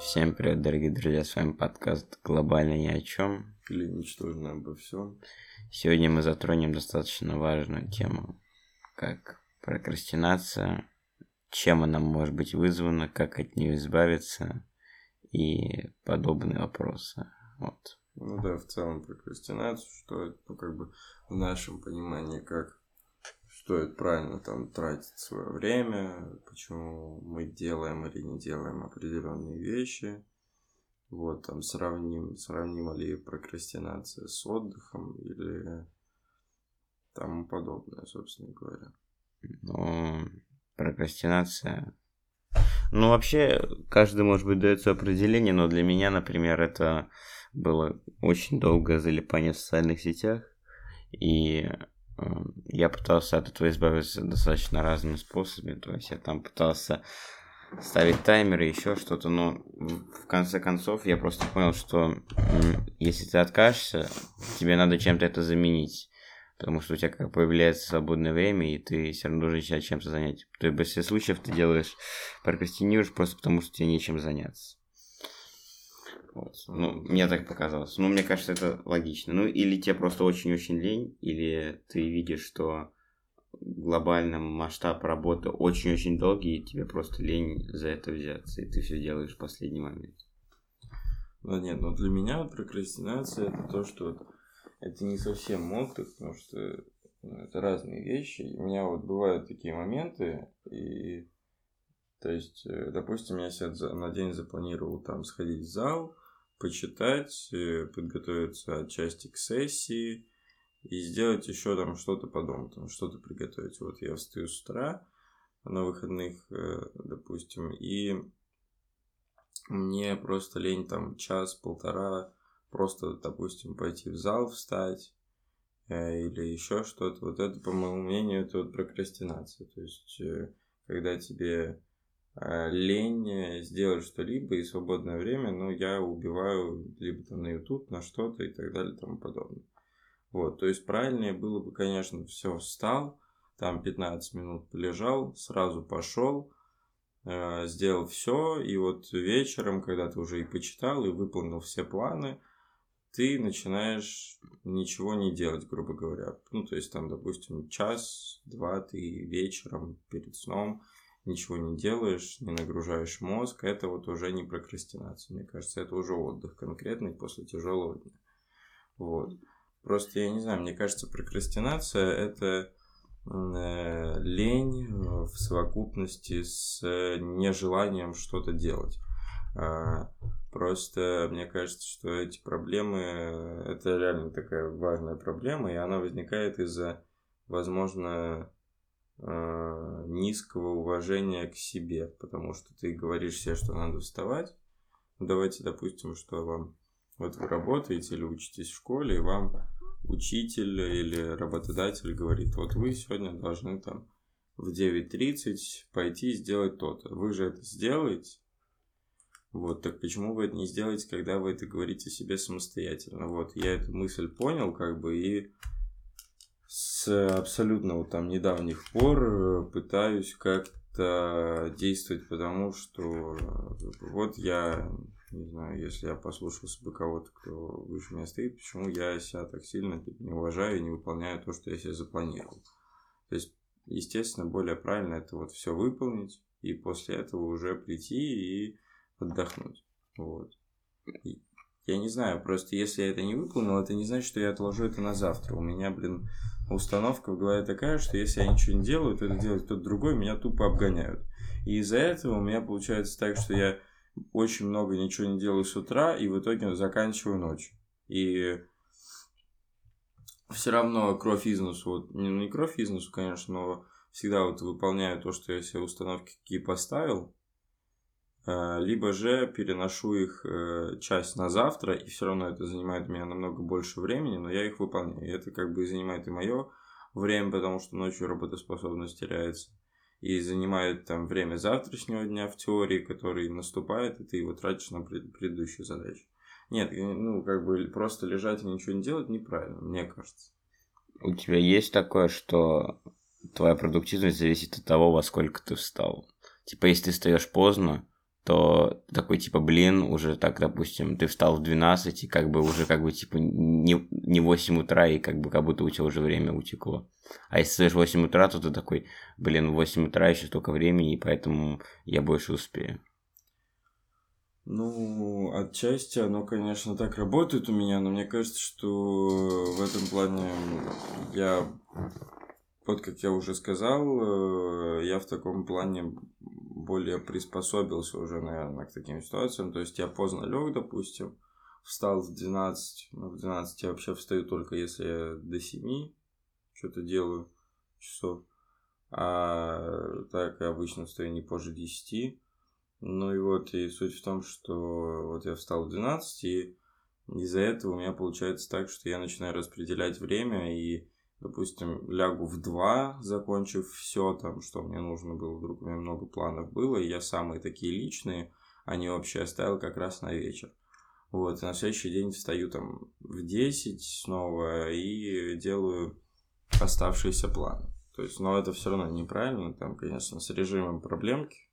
Всем привет, дорогие друзья, с вами подкаст «Глобально ни о чем». Или ничтожно обо всем. Сегодня мы затронем достаточно важную тему, как прокрастинация, чем она может быть вызвана, как от нее избавиться и подобные вопросы. Вот. Ну да, в целом прокрастинацию, что это, ну, как бы в нашем понимании, как стоит правильно там тратить свое время, почему мы делаем или не делаем определенные вещи. Вот, там сравним, сравнима ли прокрастинация с отдыхом или тому подобное, собственно говоря. Ну, прокрастинация. Ну, вообще, каждый, может быть, дает свое определение, но для меня, например, это было очень долгое залипание в социальных сетях. И я пытался от этого избавиться достаточно разными способами. То есть я там пытался ставить таймеры, еще что-то, но в конце концов я просто понял, что если ты откажешься, тебе надо чем-то это заменить. Потому что у тебя как появляется свободное время, и ты все равно должен себя чем-то занять. То есть в большинстве случаев ты делаешь, прокрастинируешь просто потому, что тебе нечем заняться. Вот. Ну, мне так показалось. Ну, мне кажется, это логично. Ну, или тебе просто очень-очень лень, или ты видишь, что глобальный масштаб работы очень-очень долгий, и тебе просто лень за это взяться, и ты все делаешь в последний момент. Ну, нет, но для меня вот прокрастинация это то, что вот, это не совсем отдых, потому что ну, это разные вещи. У меня вот бывают такие моменты, и то есть, э, допустим, я себе на день запланировал там сходить в зал, почитать, э, подготовиться отчасти к сессии и сделать еще там что-то по дому, там что-то приготовить. Вот я встаю с утра на выходных, э, допустим, и мне просто лень там час-полтора просто, допустим, пойти в зал встать э, или еще что-то. Вот это, по моему мнению, это вот прокрастинация. То есть, когда тебе лень э, сделать что-либо и свободное время, но я убиваю либо там на YouTube, на что-то и так далее и тому подобное. Вот, то есть правильнее было бы, конечно, все встал, там 15 минут полежал, сразу пошел, э, сделал все, и вот вечером, когда ты уже и почитал, и выполнил все планы, ты начинаешь ничего не делать, грубо говоря. Ну, то есть там, допустим, час, два ты вечером перед сном – ничего не делаешь, не нагружаешь мозг, это вот уже не прокрастинация. Мне кажется, это уже отдых конкретный после тяжелого дня. Вот. Просто я не знаю, мне кажется, прокрастинация это э, лень в совокупности с нежеланием что-то делать. А, просто мне кажется, что эти проблемы, это реально такая важная проблема, и она возникает из-за, возможно, э, низкого уважения к себе, потому что ты говоришь себе, что надо вставать. Ну, давайте допустим, что вам вот вы работаете или учитесь в школе, и вам учитель или работодатель говорит, вот вы сегодня должны там в 9.30 пойти сделать то-то. Вы же это сделаете? Вот, так почему вы это не сделаете, когда вы это говорите себе самостоятельно? Вот, я эту мысль понял, как бы, и с абсолютно вот там недавних пор э, пытаюсь как-то действовать, потому что э, вот я, не знаю, если я послушался бы кого-то, кто выше меня стоит, почему я себя так сильно не уважаю и не выполняю то, что я себе запланировал. То есть, естественно, более правильно это вот все выполнить и после этого уже прийти и отдохнуть. Вот. Я не знаю, просто если я это не выполнил, это не значит, что я отложу это на завтра. У меня, блин, установка в голове такая, что если я ничего не делаю, то это делает кто-то другой, меня тупо обгоняют. И из-за этого у меня получается так, что я очень много ничего не делаю с утра, и в итоге заканчиваю ночью. И все равно кровь из носу, вот, не, ну, кровь из носу, конечно, но всегда вот выполняю то, что я себе установки какие поставил, либо же переношу их э, часть на завтра, и все равно это занимает у меня намного больше времени, но я их выполняю. И это как бы занимает и мое время, потому что ночью работоспособность теряется. И занимает там время завтрашнего дня в теории, который наступает, и ты его тратишь на предыдущую задачу. Нет, ну, как бы просто лежать и ничего не делать неправильно, мне кажется. У тебя есть такое, что твоя продуктивность зависит от того, во сколько ты встал? Типа, если ты встаешь поздно, то такой типа, блин, уже так, допустим, ты встал в 12, и как бы уже как бы типа не, не 8 утра, и как бы как будто у тебя уже время утекло. А если стоишь в 8 утра, то ты такой, блин, в 8 утра еще столько времени, и поэтому я больше успею. Ну, отчасти оно, конечно, так работает у меня, но мне кажется, что в этом плане я, вот как я уже сказал, э, я в таком плане более приспособился уже, наверное, к таким ситуациям. То есть я поздно лег, допустим, встал в 12, ну, в 12 я вообще встаю только если я до 7 что-то делаю часов. А так я обычно встаю не позже 10. Ну и вот, и суть в том, что вот я встал в 12, и из-за этого у меня получается так, что я начинаю распределять время, и, допустим, лягу в 2, закончив все там, что мне нужно было, вдруг у меня много планов было, и я самые такие личные, они вообще оставил как раз на вечер. Вот, и на следующий день встаю там в 10 снова и делаю оставшиеся планы. То есть, но это все равно неправильно, там, конечно, с режимом проблемки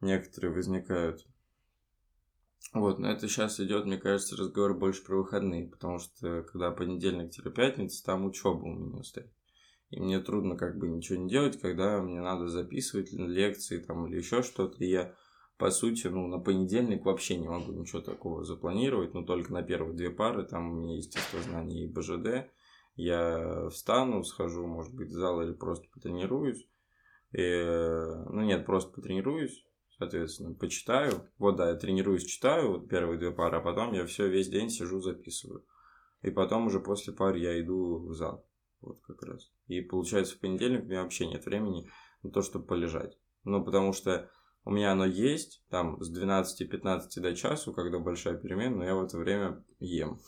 некоторые возникают. Вот, но это сейчас идет, мне кажется, разговор больше про выходные, потому что когда понедельник-пятница, там учеба у меня стоит. И мне трудно как бы ничего не делать, когда мне надо записывать лекции там или еще что-то. И я, по сути, ну, на понедельник вообще не могу ничего такого запланировать, но только на первые две пары, там у меня есть естествознание и БЖД. Я встану, схожу, может быть, в зал или просто потренируюсь. И, ну нет, просто потренируюсь, соответственно, почитаю. Вот, да, я тренируюсь, читаю вот первые две пары, а потом я все весь день сижу, записываю. И потом уже после пар я иду в зал. Вот как раз. И получается в понедельник у меня вообще нет времени на то, чтобы полежать. Ну, потому что у меня оно есть, там, с 12-15 до часу, когда большая перемена, но я в это время ем.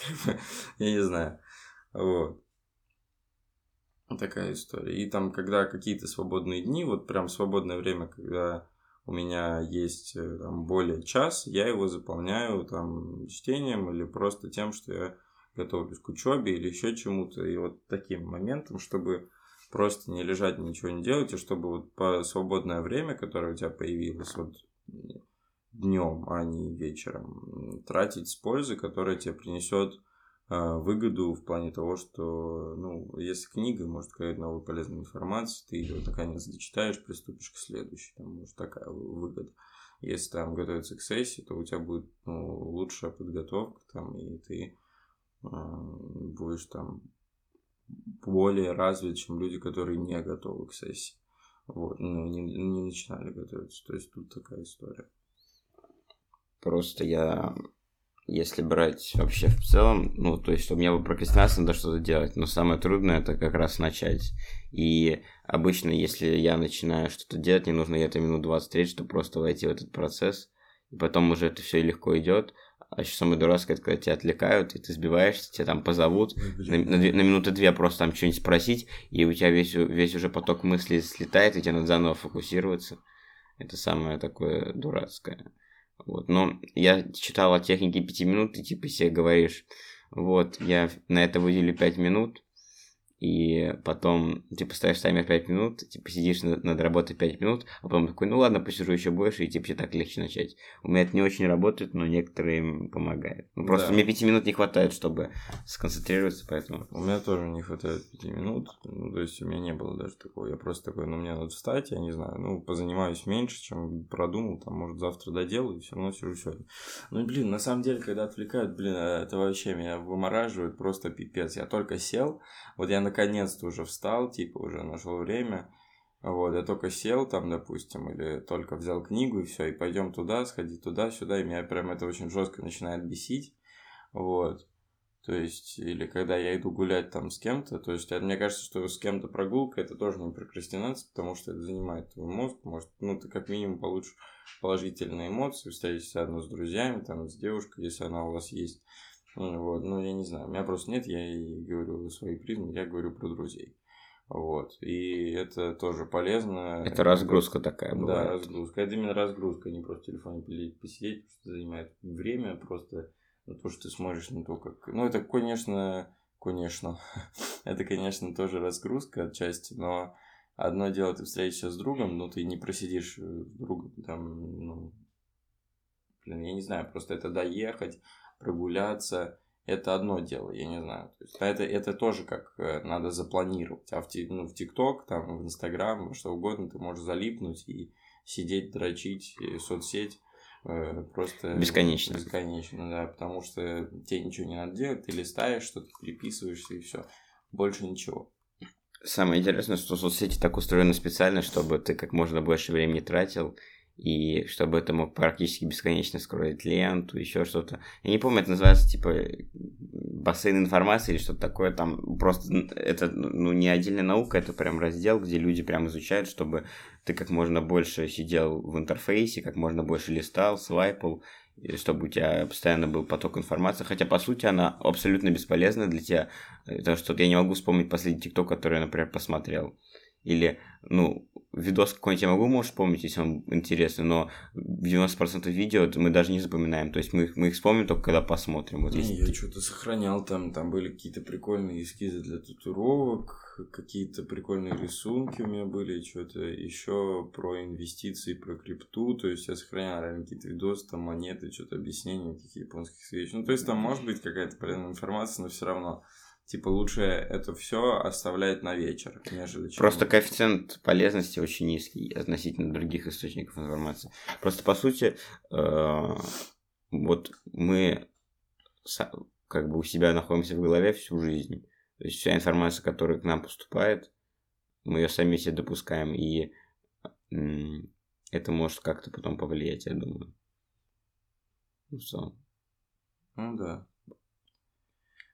Я не знаю. Вот. Такая история. И там, когда какие-то свободные дни, вот прям свободное время, когда у меня есть э, там, более час, я его заполняю там чтением или просто тем, что я готовлюсь к учебе или еще чему-то. И вот таким моментом, чтобы просто не лежать, ничего не делать, и чтобы вот по свободное время, которое у тебя появилось вот днем, а не вечером, тратить с пользой, которая тебе принесет выгоду в плане того, что, ну, если книга может сказать новую полезную информацию, ты ее наконец дочитаешь, приступишь к следующей, там может такая выгода. Если там готовиться к сессии, то у тебя будет ну, лучшая подготовка, там, и ты э, будешь там более развит, чем люди, которые не готовы к сессии. Вот, ну, не, не начинали готовиться. То есть тут такая история. Просто я если брать вообще в целом, ну, то есть у меня бы прокрастинация надо что-то делать, но самое трудное это как раз начать. И обычно, если я начинаю что-то делать, мне нужно где-то минут 20-30, чтобы просто войти в этот процесс, и потом уже это все легко идет. А еще самое дурацкое, это когда тебя отвлекают, и ты сбиваешься, тебя там позовут на, на, на минуты две просто там что-нибудь спросить, и у тебя весь, весь уже поток мыслей слетает, и тебе надо заново фокусироваться. Это самое такое дурацкое. Вот. Но я читал о технике 5 минут, ты типа себе говоришь, вот, я на это выделю 5 минут, и потом, типа, ставишь таймер 5 минут, типа, сидишь над, над работой 5 минут, а потом такой, ну ладно, посижу еще больше, и типа, тебе так легче начать. У меня это не очень работает, но некоторые помогает. Ну, просто да. мне 5 минут не хватает, чтобы сконцентрироваться, поэтому... У меня тоже не хватает 5 минут, ну, то есть у меня не было даже такого, я просто такой, ну, мне надо встать, я не знаю, ну, позанимаюсь меньше, чем продумал, там, может, завтра доделаю, и все равно сижу сегодня. Ну, блин, на самом деле, когда отвлекают, блин, это вообще меня вымораживает просто пипец. Я только сел, вот я наконец-то уже встал, типа уже нашел время. Вот, я только сел там, допустим, или только взял книгу и все, и пойдем туда, сходи туда, сюда, и меня прям это очень жестко начинает бесить. Вот. То есть, или когда я иду гулять там с кем-то, то есть, мне кажется, что с кем-то прогулка это тоже не прокрастинация, потому что это занимает твой мозг, может, ну, ты как минимум получишь положительные эмоции, встретишься одно с друзьями, там, с девушкой, если она у вас есть, вот, ну, я не знаю, у меня просто нет, я и говорю свои призмы, я говорю про друзей. Вот, и это тоже полезно. Это разгрузка это, такая бывает. Да, разгрузка. Это именно разгрузка, не просто в телефоне посидеть, потому что занимает время просто на то, что ты смотришь на то, как... Ну, это, конечно, конечно, это, конечно, тоже разгрузка отчасти, но одно дело, ты встретишься с другом, но ты не просидишь с другом, там, ну, блин, я не знаю, просто это доехать, прогуляться, это одно дело, я не знаю. То есть, это, это тоже как э, надо запланировать. А в, ну, в там, в Инстаграм, что угодно, ты можешь залипнуть и сидеть, дрочить, и соцсеть э, просто... Бесконечно. Бесконечно, да, потому что тебе ничего не надо делать, ты листаешь что-то, переписываешься и все. Больше ничего. Самое интересное, что соцсети так устроены специально, чтобы ты как можно больше времени тратил, и чтобы это мог практически бесконечно скроллить ленту, еще что-то. Я не помню, это называется типа бассейн информации или что-то такое, там просто это ну, не отдельная наука, это прям раздел, где люди прям изучают, чтобы ты как можно больше сидел в интерфейсе, как можно больше листал, свайпал, чтобы у тебя постоянно был поток информации, хотя по сути она абсолютно бесполезна для тебя, потому что я не могу вспомнить последний тикток, который я, например, посмотрел. Или, ну, видос какой-нибудь я могу, может, помнить, если он интересный, но 90% видео мы даже не запоминаем. То есть мы, мы их вспомним только когда посмотрим. Вот не, я что-то сохранял там, там были какие-то прикольные эскизы для татуировок, какие-то прикольные рисунки у меня были, что-то еще про инвестиции, про крипту. То есть я сохранял реально какие-то видосы, там монеты, что-то объяснения каких японских свеч. Ну, то есть там может быть какая-то полезная информация, но все равно типа лучше это все оставлять на вечер, нежели Просто коэффициент полезности очень низкий относительно других источников информации. Просто по сути, э, вот мы как бы у себя находимся в голове всю жизнь. То есть вся информация, которая к нам поступает, мы ее сами себе допускаем, и это может как-то потом повлиять, я думаю. Ну, в целом. Ну да.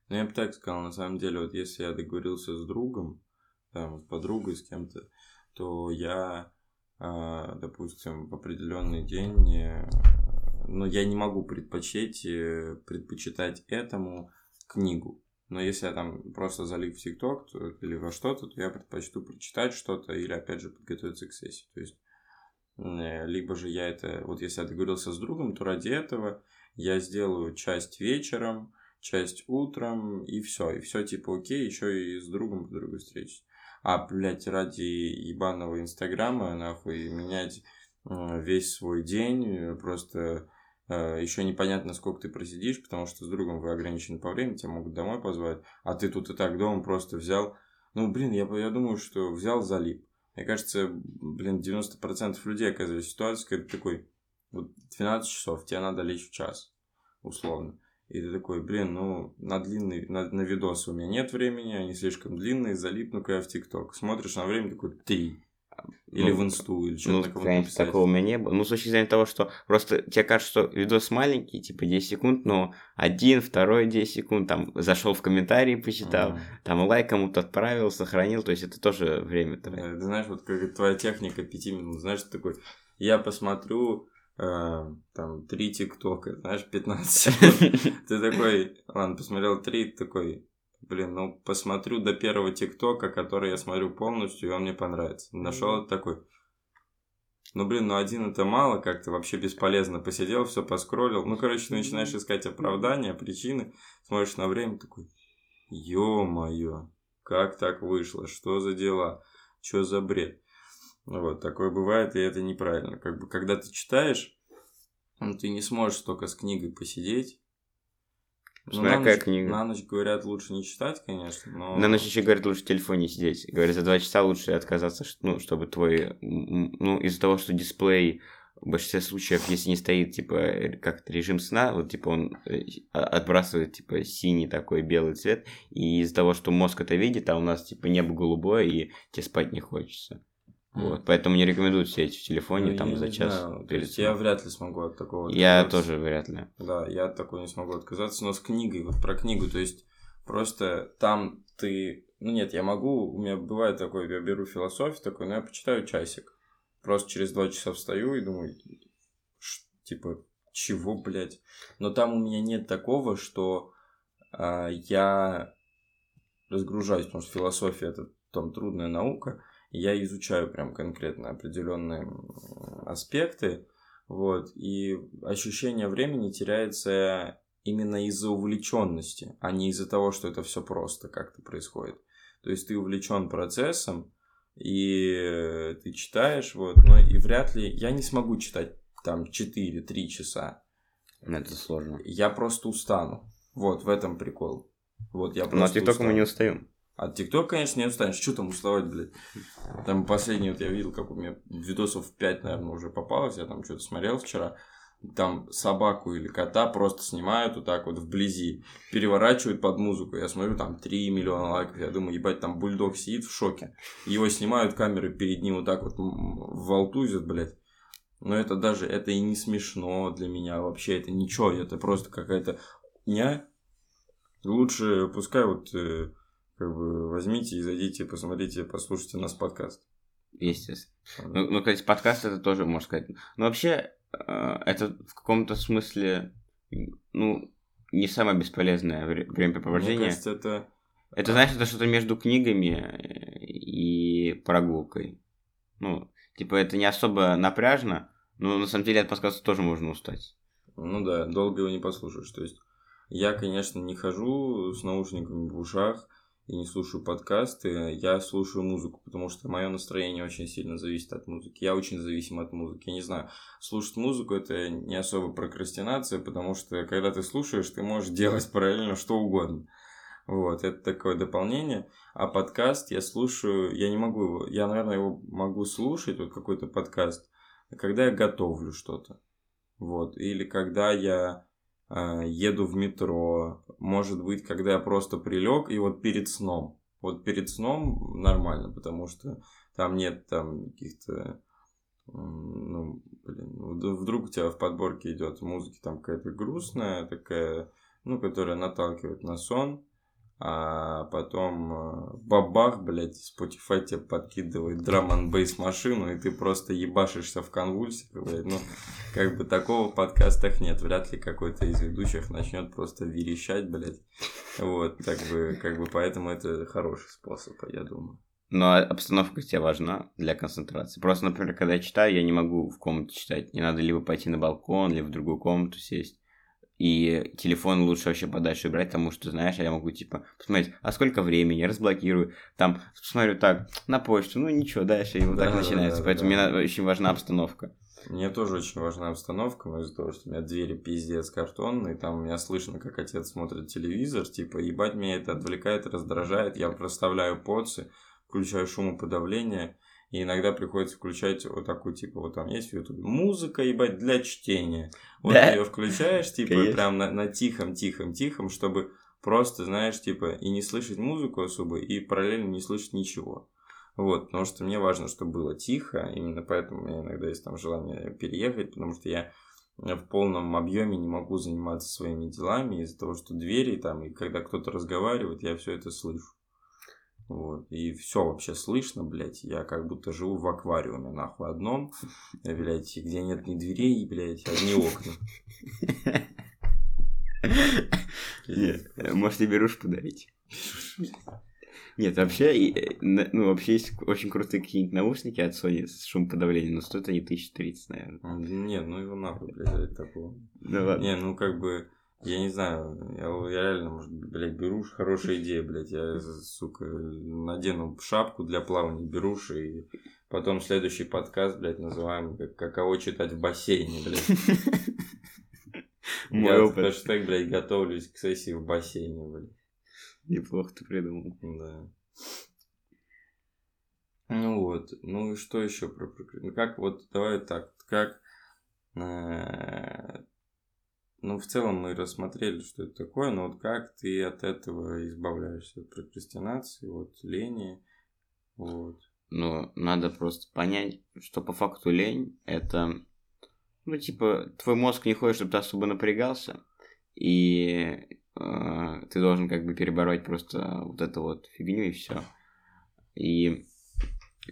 Ну, я бы так сказал, на самом деле, вот если я договорился с другом, там, с подругой, с кем-то, то я, э, допустим, в определенный день, э, ну, я не могу предпочесть, э, предпочитать этому книгу. Но если я там просто залив в ТикТок или во что-то, то я предпочту прочитать что-то или, опять же, подготовиться к сессии. То есть, э, либо же я это, вот если я договорился с другом, то ради этого я сделаю часть вечером, часть утром, и все. И все типа окей, еще и с другом по другой встречи. А, блядь, ради ебаного инстаграма, нахуй, менять э, весь свой день, просто э, еще непонятно, сколько ты просидишь, потому что с другом вы ограничены по времени, тебя могут домой позвать, а ты тут и так дома просто взял. Ну, блин, я, я думаю, что взял, залип. Мне кажется, блин, 90% людей оказывается в ситуации, когда ты такой, вот 12 часов, тебе надо лечь в час, условно. И ты такой, блин, ну, на длинный, на, на видосы у меня нет времени, они слишком длинные, залипну-ка я в ТикТок. Смотришь на время, такой, три. Или ну, в инсту, или что-то ну, такое. такого у меня не было. Ну, с точки зрения того, что просто тебе кажется, что видос маленький, типа 10 секунд, но один, второй 10 секунд, там, зашел в комментарии, почитал, mm. там, лайк кому-то отправил, сохранил, то есть это тоже время. Да, ты знаешь, вот как твоя техника 5 минут, знаешь, такой, я посмотрю там, три тиктока, знаешь, 15 секунд. Ты такой, ладно, посмотрел три, такой, блин, ну, посмотрю до первого тиктока, который я смотрю полностью, и он мне понравится. Нашел такой, ну, блин, ну один это мало, как-то вообще бесполезно посидел, все поскроллил. Ну, короче, ты начинаешь искать оправдания, причины, смотришь на время, такой, ё-моё, как так вышло, что за дела, что за бред. Вот, такое бывает, и это неправильно. Как бы, когда ты читаешь, ну, ты не сможешь только с книгой посидеть. Ну, на, ночь, книга. на ночь, говорят, лучше не читать, конечно, но... На ночь еще, говорят, лучше в телефоне сидеть. Говорят, за два часа лучше отказаться, ну, чтобы твой... Ну, из-за того, что дисплей в большинстве случаев, если не стоит, типа, как режим сна, вот, типа, он э, отбрасывает, типа, синий такой белый цвет, и из-за того, что мозг это видит, а у нас, типа, небо голубое, и тебе спать не хочется. Вот, поэтому не рекомендую сидеть в телефоне ну, там за час. Знаю. перед я вряд ли смогу от такого Я тоже вряд ли. Да, я от такого не смогу отказаться, но с книгой, вот про книгу, то есть просто там ты... Ну нет, я могу, у меня бывает такое, я беру философию такой, но я почитаю часик. Просто через два часа встаю и думаю, типа, чего, блядь? Но там у меня нет такого, что а, я разгружаюсь, потому что философия это там трудная наука, я изучаю прям конкретно определенные аспекты, вот, и ощущение времени теряется именно из-за увлеченности, а не из-за того, что это все просто как-то происходит. То есть ты увлечен процессом, и ты читаешь, вот, но и вряд ли... Я не смогу читать там 4-3 часа. Это сложно. Я просто устану. Вот, в этом прикол. Вот, я просто Но от ТикТока мы не устаем. От ТикТока, конечно, не устанешь. Что там уставать, блядь? Там последний, вот я видел, как у меня видосов 5, наверное, уже попалось. Я там что-то смотрел вчера там собаку или кота просто снимают вот так вот вблизи, переворачивают под музыку. Я смотрю, там 3 миллиона лайков. Я думаю, ебать, там бульдог сидит в шоке. Его снимают, камеры перед ним вот так вот волтузят, блядь. Но это даже, это и не смешно для меня вообще. Это ничего, это просто какая-то не Лучше пускай вот э, как бы возьмите и зайдите, посмотрите, послушайте нас подкаст. Естественно. Ну, ну, кстати, подкаст это тоже, можно сказать. Но вообще, Э, это в каком-то смысле, ну, не самое бесполезное времяпрепровождение. Мне кажется, это... Это, знаешь, это что-то между книгами и прогулкой. Ну, типа, это не особо напряжно, но на самом деле от подкаста тоже можно устать. Ну да, долго его не послушаешь. То есть, я, конечно, не хожу с наушниками в ушах, и не слушаю подкасты, я слушаю музыку, потому что мое настроение очень сильно зависит от музыки. Я очень зависим от музыки. Я не знаю, слушать музыку это не особо прокрастинация, потому что когда ты слушаешь, ты можешь делать параллельно что угодно. Вот, это такое дополнение. А подкаст я слушаю, я не могу его, я, наверное, его могу слушать, вот какой-то подкаст, когда я готовлю что-то. Вот, или когда я еду в метро, может быть, когда я просто прилег и вот перед сном. Вот перед сном нормально, потому что там нет там каких-то ну, блин, вдруг у тебя в подборке идет музыки там какая-то грустная, такая, ну, которая наталкивает на сон, а потом э, бабах, блядь, Spotify тебе подкидывает драм н машину, и ты просто ебашишься в конвульсиях, блядь. Ну, как бы такого в подкастах нет. Вряд ли какой-то из ведущих начнет просто верещать, блядь. Вот, как бы, как бы поэтому это хороший способ, я думаю. Но обстановка тебе важна для концентрации. Просто, например, когда я читаю, я не могу в комнате читать. Мне надо либо пойти на балкон, либо в другую комнату сесть. И телефон лучше вообще подальше брать, потому что, знаешь, я могу, типа, посмотреть, а сколько времени, разблокирую, там, посмотрю так, на почту, ну ничего, дальше, и вот да, так начинается. Да, Поэтому да. мне очень важна обстановка. Мне тоже очень важна обстановка, но из-за того, что у меня двери пиздец картонные, там у меня слышно, как отец смотрит телевизор, типа, ебать, меня это отвлекает, раздражает, я проставляю поцы, включаю шумоподавление, и иногда приходится включать вот такую, типа, вот там есть в Ютубе музыка, ебать, для чтения. Вот да? ее включаешь, типа, Конечно. прям на, на тихом, тихом, тихом, чтобы просто, знаешь, типа, и не слышать музыку особо, и параллельно не слышать ничего. Вот, потому что мне важно, чтобы было тихо, именно поэтому у меня иногда есть там желание переехать, потому что я в полном объеме не могу заниматься своими делами из-за того, что двери там, и когда кто-то разговаривает, я все это слышу. Вот. И все вообще слышно, блядь. Я как будто живу в аквариуме, нахуй, одном, блядь, где нет ни дверей, блядь, одни окна. Нет, может, тебе берушь подарить? Нет, вообще, э, ну, вообще есть очень крутые какие-нибудь наушники от Sony с шумоподавлением, но стоят они 1030, наверное. Не, ну его нахуй, блядь, такого. Да ладно. Не, ну как бы я не знаю, я, я реально, может, блядь, беруш, хорошая идея, блядь, я, сука, надену шапку для плавания, беруш, и потом следующий подкаст, блядь, называем как «Каково читать в бассейне», блядь. Мой опыт. Хэштег, блядь, готовлюсь к сессии в бассейне, блядь. Неплохо ты придумал. Да. Ну вот, ну и что еще про... Ну как, вот, давай так, как э, ну, в целом мы рассмотрели, что это такое, но вот как ты от этого избавляешься, от прокрастинации, от лени, вот. Ну, надо просто понять, что по факту лень – это, ну, типа, твой мозг не хочет, чтобы ты особо напрягался, и э, ты должен как бы перебороть просто вот эту вот фигню и все. И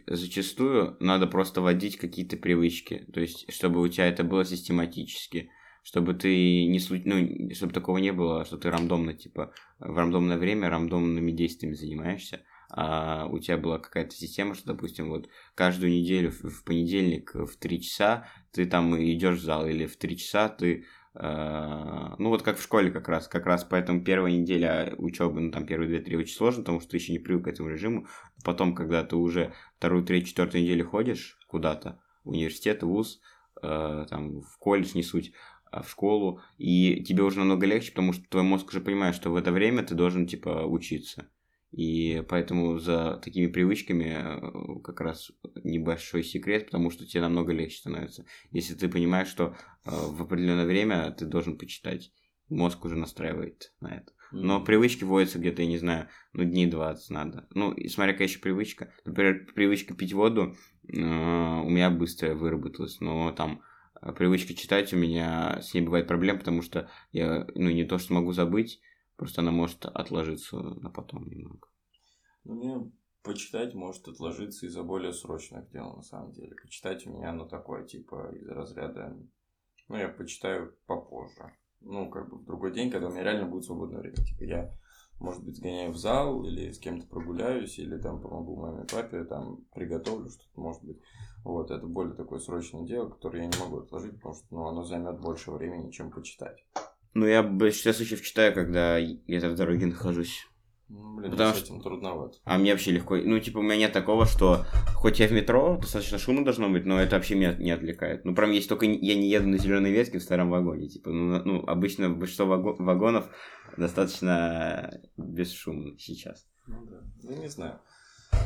зачастую надо просто вводить какие-то привычки, то есть, чтобы у тебя это было систематически – чтобы ты не ну, чтобы такого не было, что ты рандомно, типа, в рандомное время рандомными действиями занимаешься, а у тебя была какая-то система, что, допустим, вот каждую неделю в понедельник в 3 часа ты там идешь в зал, или в 3 часа ты Э, ну, вот как в школе как раз. Как раз поэтому первая неделя учебы, ну, там, первые две-три очень сложно, потому что ты еще не привык к этому режиму. Потом, когда ты уже вторую, третью, четвертую неделю ходишь куда-то, университет, вуз, э, там, в колледж, не суть, а в школу, и тебе уже намного легче, потому что твой мозг уже понимает, что в это время ты должен, типа, учиться. И поэтому за такими привычками э, как раз небольшой секрет, потому что тебе намного легче становится. Если ты понимаешь, что э, в определенное время ты должен почитать, мозг уже настраивает на это. Но привычки вводятся где-то, я не знаю, ну, дней 20 надо. Ну, и смотря какая еще привычка. Например, привычка пить воду э, у меня быстро выработалась, но там привычка читать у меня с ней бывает проблем, потому что я, ну, не то, что могу забыть, Просто она может отложиться на потом немного. Ну, мне почитать может отложиться из-за более срочных дел, на самом деле. Почитать у меня, ну, такое, типа, из разряда... Ну, я почитаю попозже. Ну, как бы в другой день, когда у меня реально будет свободное время. Типа, я, может быть, сгоняю в зал, или с кем-то прогуляюсь, или там помогу маме папе, там, приготовлю что-то, может быть. Вот, это более такое срочное дело, которое я не могу отложить, потому что, ну, оно займет больше времени, чем почитать. Ну, я в большинстве случаев читаю, когда я в дороге нахожусь. Ну, блин, Потому с этим что... трудновато. А мне вообще легко. Ну, типа, у меня нет такого, что хоть я в метро, достаточно шумно должно быть, но это вообще меня не отвлекает. Ну, прям есть только я не еду на зеленой ветке в старом вагоне. Типа, ну, ну обычно большинство вагонов достаточно бесшумно сейчас. Ну да. Ну, не знаю.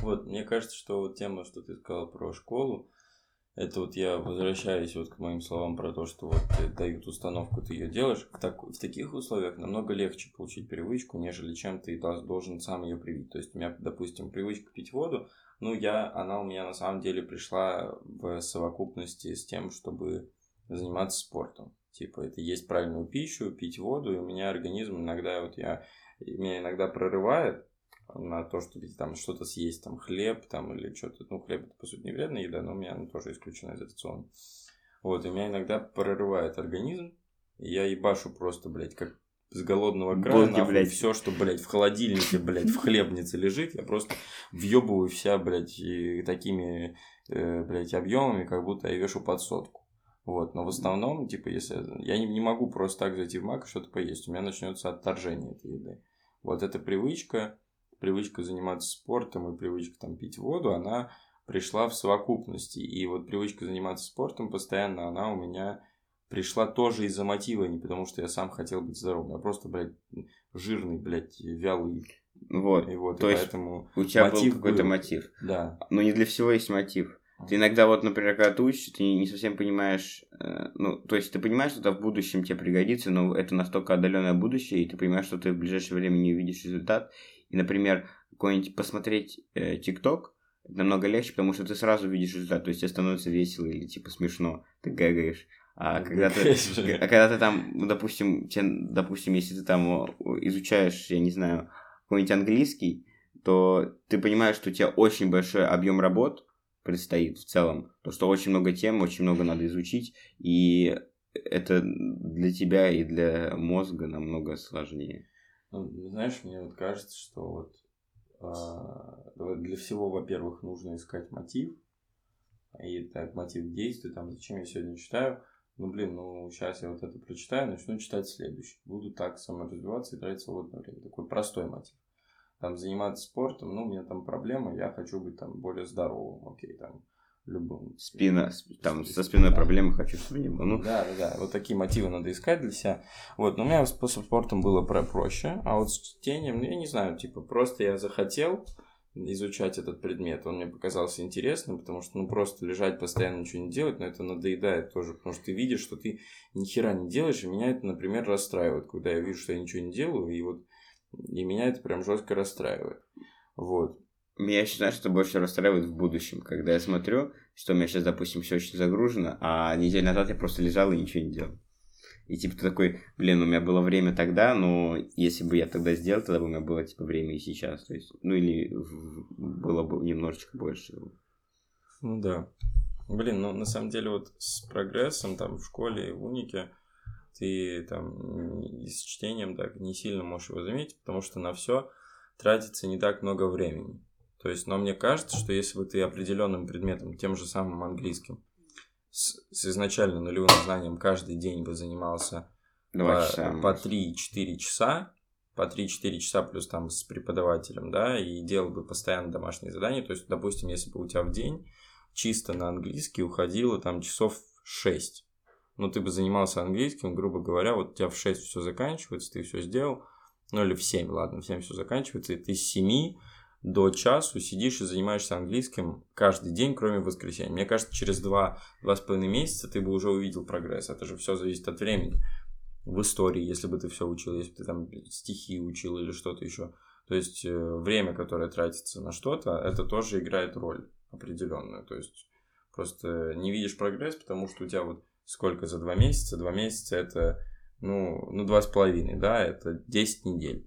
Вот, мне кажется, что вот тема, что ты сказал про школу, это вот я возвращаюсь вот к моим словам про то, что вот дают установку, ты ее делаешь. Так, в таких условиях намного легче получить привычку, нежели чем ты должен сам ее привить. То есть у меня, допустим, привычка пить воду, ну я, она у меня на самом деле пришла в совокупности с тем, чтобы заниматься спортом. Типа это есть правильную пищу, пить воду, и у меня организм иногда вот я меня иногда прорывает, на то, чтобы там что-то съесть, там хлеб там или что-то. Ну, хлеб это, по сути, не вредная еда, но у меня она тоже исключена из рациона. Вот, и меня иногда прорывает организм, и я ебашу просто, блядь, как с голодного края, Боги, блядь. все, что, блядь, в холодильнике, блядь, в хлебнице лежит, я просто въебываю вся, блядь, такими, э, блядь, объемами, как будто я вешу под сотку. Вот, но в основном, типа, если я не, не могу просто так зайти в мак и что-то поесть, у меня начнется отторжение этой еды. Вот эта привычка, привычка заниматься спортом и привычка там пить воду, она пришла в совокупности. И вот привычка заниматься спортом постоянно, она у меня пришла тоже из-за мотива, не потому что я сам хотел быть здоровым. Я просто, блядь, жирный, блядь, вялый. Вот. И вот, То и есть поэтому у тебя мотив был какой-то мотив. Да. Но не для всего есть мотив. Ты иногда вот, например, когда ты учишься, ты не совсем понимаешь, э, ну, то есть ты понимаешь, что это в будущем тебе пригодится, но это настолько отдаленное будущее, и ты понимаешь, что ты в ближайшее время не увидишь результат, и, например, какой-нибудь посмотреть э, ТикТок, намного легче, потому что ты сразу видишь результат, то есть тебе становится весело или типа смешно, ты гэгаешь. А когда ты, а когда ты там, допустим, тебе, допустим, если ты там изучаешь, я не знаю, какой-нибудь английский, то ты понимаешь, что у тебя очень большой объем работ предстоит в целом, то что очень много тем, очень много надо изучить, и это для тебя и для мозга намного сложнее. Ну, знаешь, мне вот кажется, что вот э, для всего, во-первых, нужно искать мотив. И так, мотив действия, там, зачем я сегодня читаю. Ну, блин, ну, сейчас я вот это прочитаю, начну читать следующий. Буду так саморазвиваться и тратить свободное время. Такой простой мотив. Там, заниматься спортом, ну, у меня там проблема, я хочу быть там более здоровым, окей, там, любым. Спина, там со спиной проблемы хочу, чтобы не было. Ну. Да, да, да. Вот такие мотивы надо искать для себя. Вот, но у меня с спортом было про проще, а вот с чтением, ну, я не знаю, типа, просто я захотел изучать этот предмет, он мне показался интересным, потому что, ну, просто лежать постоянно ничего не делать, но это надоедает тоже, потому что ты видишь, что ты ни хера не делаешь, и меня это, например, расстраивает, когда я вижу, что я ничего не делаю, и вот, и меня это прям жестко расстраивает. Вот. Меня считаю, что больше расстраивает в будущем, когда я смотрю, что у меня сейчас, допустим, все очень загружено, а неделю назад я просто лежал и ничего не делал. И типа ты такой, блин, у меня было время тогда, но если бы я тогда сделал, тогда бы у меня было типа время и сейчас. То есть, ну или было бы немножечко больше. Ну да. Блин, ну на самом деле вот с прогрессом там в школе, в унике, ты там и с чтением так не сильно можешь его заметить, потому что на все тратится не так много времени. То есть, но мне кажется, что если бы ты определенным предметом, тем же самым английским, с, с изначально нулевым знанием каждый день бы занимался по, часа, по 3-4 часа, по 3-4 часа плюс там с преподавателем, да, и делал бы постоянно домашние задания. То есть, допустим, если бы у тебя в день чисто на английский уходило там часов 6. Ну, ты бы занимался английским, грубо говоря, вот у тебя в 6 все заканчивается, ты все сделал, ну или в 7, ладно, в 7 все заканчивается, и ты с 7 до часу сидишь и занимаешься английским каждый день, кроме воскресенья. Мне кажется, через 2-2,5 месяца ты бы уже увидел прогресс. Это же все зависит от времени. В истории, если бы ты все учил, если бы ты там стихи учил или что-то еще. То есть э, время, которое тратится на что-то, это тоже играет роль определенную. То есть просто не видишь прогресс, потому что у тебя вот сколько за два месяца? Два месяца это, ну, ну два с половиной, да, это 10 недель.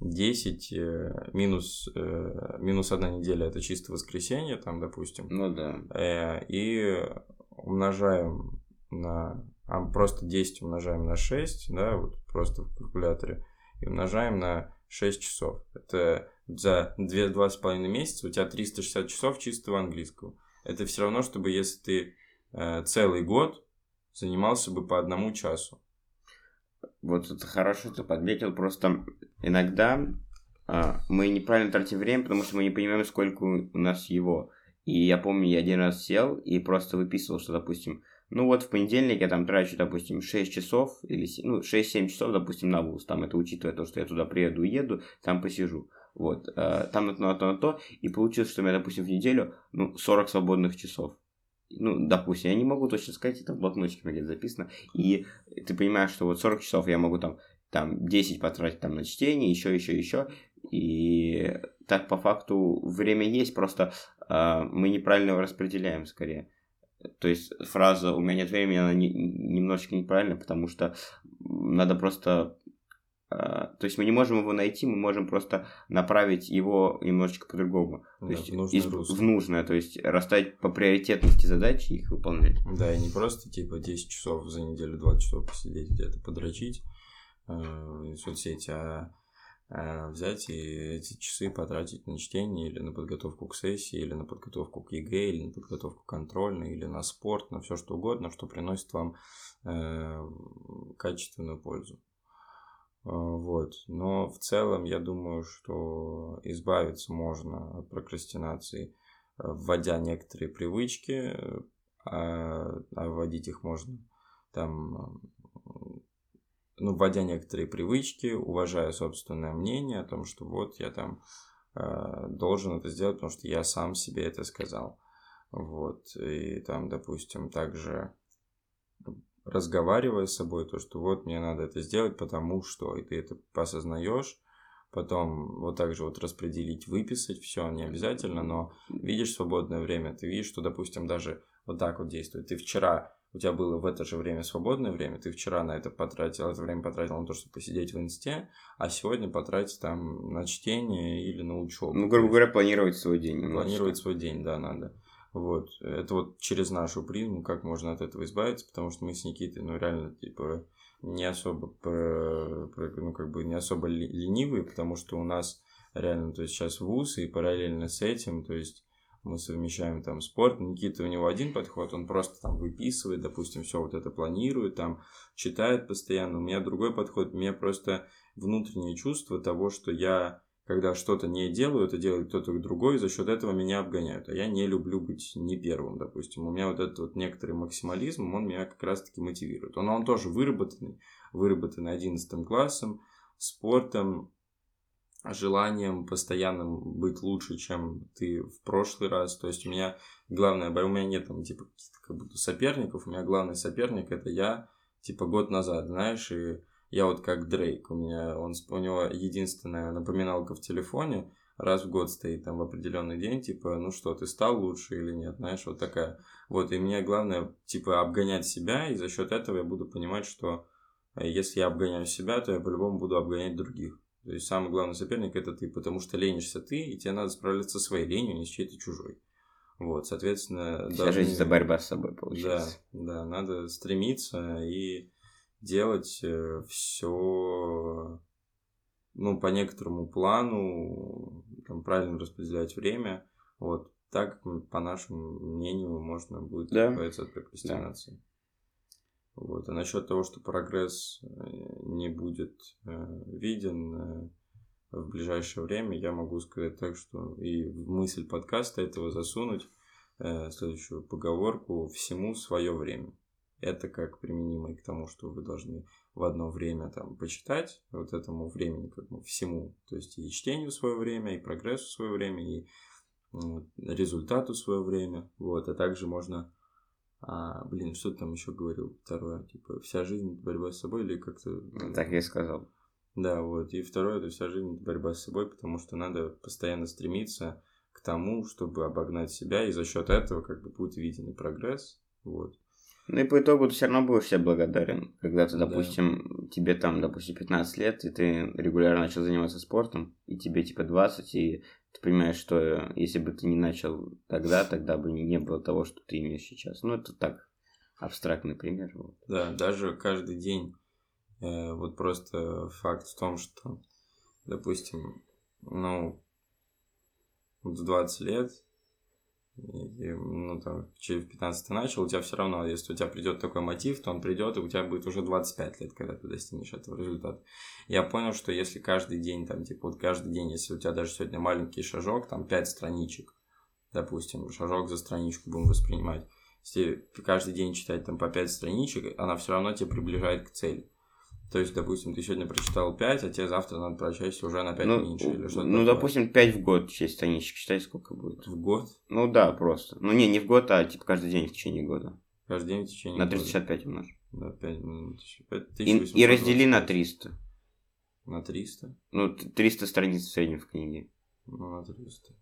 10 э, минус, э, минус одна неделя это чисто воскресенье, там, допустим. Ну да. Э, и умножаем на... А просто 10 умножаем на 6, да, вот просто в калькуляторе, и умножаем на 6 часов. Это за 2-2,5 месяца у тебя 360 часов чистого английского. Это все равно, чтобы если ты целый год занимался бы по одному часу. Вот это хорошо ты подметил, просто иногда а, мы неправильно тратим время, потому что мы не понимаем, сколько у нас его. И я помню, я один раз сел и просто выписывал, что, допустим, ну вот в понедельник я там трачу, допустим, 6 часов, или ну, 6-7 часов, допустим, на вуз, там это учитывая то, что я туда приеду еду, там посижу. Вот, э, там на то, на то, на то, и получилось, что у меня, допустим, в неделю, ну, 40 свободных часов ну, допустим, я не могу точно сказать, это в блокнотике где-то записано, и ты понимаешь, что вот 40 часов я могу там, там 10 потратить там на чтение, еще, еще, еще, и так по факту время есть, просто э, мы неправильно его распределяем скорее. То есть фраза «у меня нет времени», она не, немножечко неправильная, потому что надо просто то есть мы не можем его найти, мы можем просто направить его немножечко по-другому. То да, есть в нужное, из, в нужное, то есть расставить по приоритетности задачи и их выполнять. Да, и не просто типа 10 часов за неделю, 20 часов посидеть где-то подрочить э, в соцсети, а э, взять и эти часы потратить на чтение или на подготовку к сессии, или на подготовку к ЕГЭ, или на подготовку контрольной, или на спорт, на все что угодно, что приносит вам э, качественную пользу. А, вот. Но в целом я думаю, что избавиться можно от прокрастинации, э, вводя некоторые привычки, а, а вводить их можно там, ну, вводя некоторые привычки, уважая собственное мнение о том, что вот я там э, должен это сделать, потому что я сам себе это сказал. Вот. И там, допустим, также разговаривая с собой, то, что вот мне надо это сделать, потому что, и ты это осознаешь, потом вот так же вот распределить, выписать, все не обязательно, но видишь свободное время, ты видишь, что, допустим, даже вот так вот действует. Ты вчера, у тебя было в это же время свободное время, ты вчера на это потратил, это время потратил на то, чтобы посидеть в инсте, а сегодня потратить там на чтение или на учебу. Ну, грубо говоря, планировать свой день. Планировать свой день, да, надо. Вот. Это вот через нашу призму, как можно от этого избавиться, потому что мы с Никитой, ну, реально, типа, не особо, про, про, ну, как бы, не особо ленивые, потому что у нас реально, то есть, сейчас вуз, и параллельно с этим, то есть, мы совмещаем там спорт. Никита, у него один подход, он просто там выписывает, допустим, все вот это планирует, там читает постоянно. У меня другой подход, у меня просто внутреннее чувство того, что я когда что-то не делаю, это делает кто-то другой, за счет этого меня обгоняют. А я не люблю быть не первым, допустим. У меня вот этот вот некоторый максимализм, он меня как раз-таки мотивирует. Он, он тоже выработанный, выработанный 11 классом, спортом, желанием постоянным быть лучше, чем ты в прошлый раз. То есть у меня главное, у меня нет там типа как будто соперников, у меня главный соперник это я, типа год назад, знаешь, и я вот как Дрейк, у меня он, у него единственная напоминалка в телефоне, раз в год стоит там в определенный день, типа, ну что, ты стал лучше или нет, знаешь, вот такая. Вот, и мне главное, типа, обгонять себя, и за счет этого я буду понимать, что э, если я обгоняю себя, то я по-любому буду обгонять других. То есть самый главный соперник это ты, потому что ленишься ты, и тебе надо справляться со своей ленью, не с чьей-то чужой. Вот, соответственно... Вся должны... жизнь это борьба с собой, получается. Да, да, надо стремиться и делать э, все ну, по некоторому плану, там, правильно распределять время. Вот так, по нашему мнению, можно будет да. избавиться от прокрастинации. Вот. А насчет того, что прогресс э, не будет э, виден э, в ближайшее время, я могу сказать так, что и в мысль подкаста этого засунуть э, следующую поговорку «всему свое время». Это как применимо и к тому, что вы должны в одно время там почитать, вот этому времени, как бы всему, то есть и чтению свое время, и прогрессу свое время, и результату свое время, вот, а также можно а, блин, что ты там еще говорил? Второе, типа, вся жизнь это борьба с собой или как-то... Так я и сказал. Да, вот. И второе, это вся жизнь это борьба с собой, потому что надо постоянно стремиться к тому, чтобы обогнать себя, и за счет этого как бы будет виден прогресс. Вот. Ну и по итогу ты все равно будешь себе благодарен, когда ты, допустим, да. тебе там, допустим, 15 лет, и ты регулярно начал заниматься спортом, и тебе типа 20, и ты понимаешь, что если бы ты не начал тогда, тогда бы не было того, что ты имеешь сейчас. Ну, это так, абстрактный пример. Да, даже каждый день. Э, вот просто факт в том, что, допустим, ну, в 20 лет и, ну, там, через 15 ты начал, у тебя все равно, если у тебя придет такой мотив, то он придет, и у тебя будет уже 25 лет, когда ты достигнешь этого результата. Я понял, что если каждый день, там, типа, вот каждый день, если у тебя даже сегодня маленький шажок, там, 5 страничек, допустим, шажок за страничку будем воспринимать, если каждый день читать там по 5 страничек, она все равно тебя приближает к цели. То есть, допустим, ты сегодня прочитал 5, а тебе завтра надо прочесть уже на 5 ну, меньше. Или что-то ну, такое. допустим, 5 в год 6 страничек читай, сколько будет. В год? Ну да, просто. Ну не, не в год, а типа каждый день в течение года. Каждый день в течение на года. На 365 умножь. Да, 5, 5 и, и раздели на 300. На 300? Ну, 300 страниц в среднем в книге. Ну, на 300.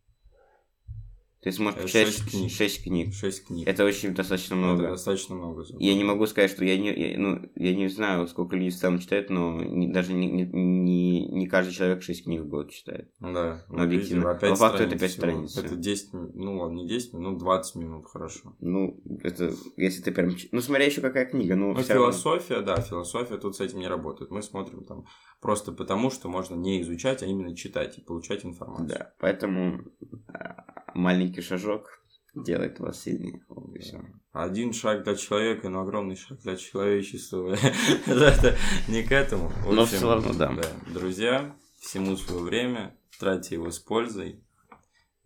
Ты сможешь прочитать 6 книг. 6 книг. 6 книг. Это очень достаточно много. Это достаточно много. Я не могу сказать, что я не, я, ну, я не знаю, сколько людей сам читает, но не, даже не, не, не каждый человек 6 книг в год читает. Да. Ну, объективно. По факту это 5 страниц. Это 10, ну ладно, не 10 минут, 20 минут, хорошо. Ну, это, если ты прям... Ну, смотря еще какая книга, ну... Ну, философия, равно... да, философия тут с этим не работает. Мы смотрим там просто потому, что можно не изучать, а именно читать и получать информацию. Да, поэтому а, маленький шажок делает вас сильнее. Все. Один шаг для человека, но огромный шаг для человечества. Это не к этому. Но все равно, да. Друзья, всему свое время, тратьте его с пользой.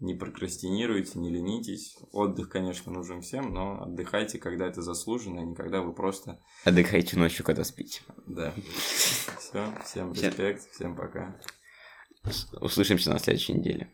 Не прокрастинируйте, не ленитесь. Отдых, конечно, нужен всем, но отдыхайте, когда это заслуженно, а не когда вы просто... Отдыхайте ночью, когда спите. Да. Все, всем респект, всем пока. Услышимся на следующей неделе.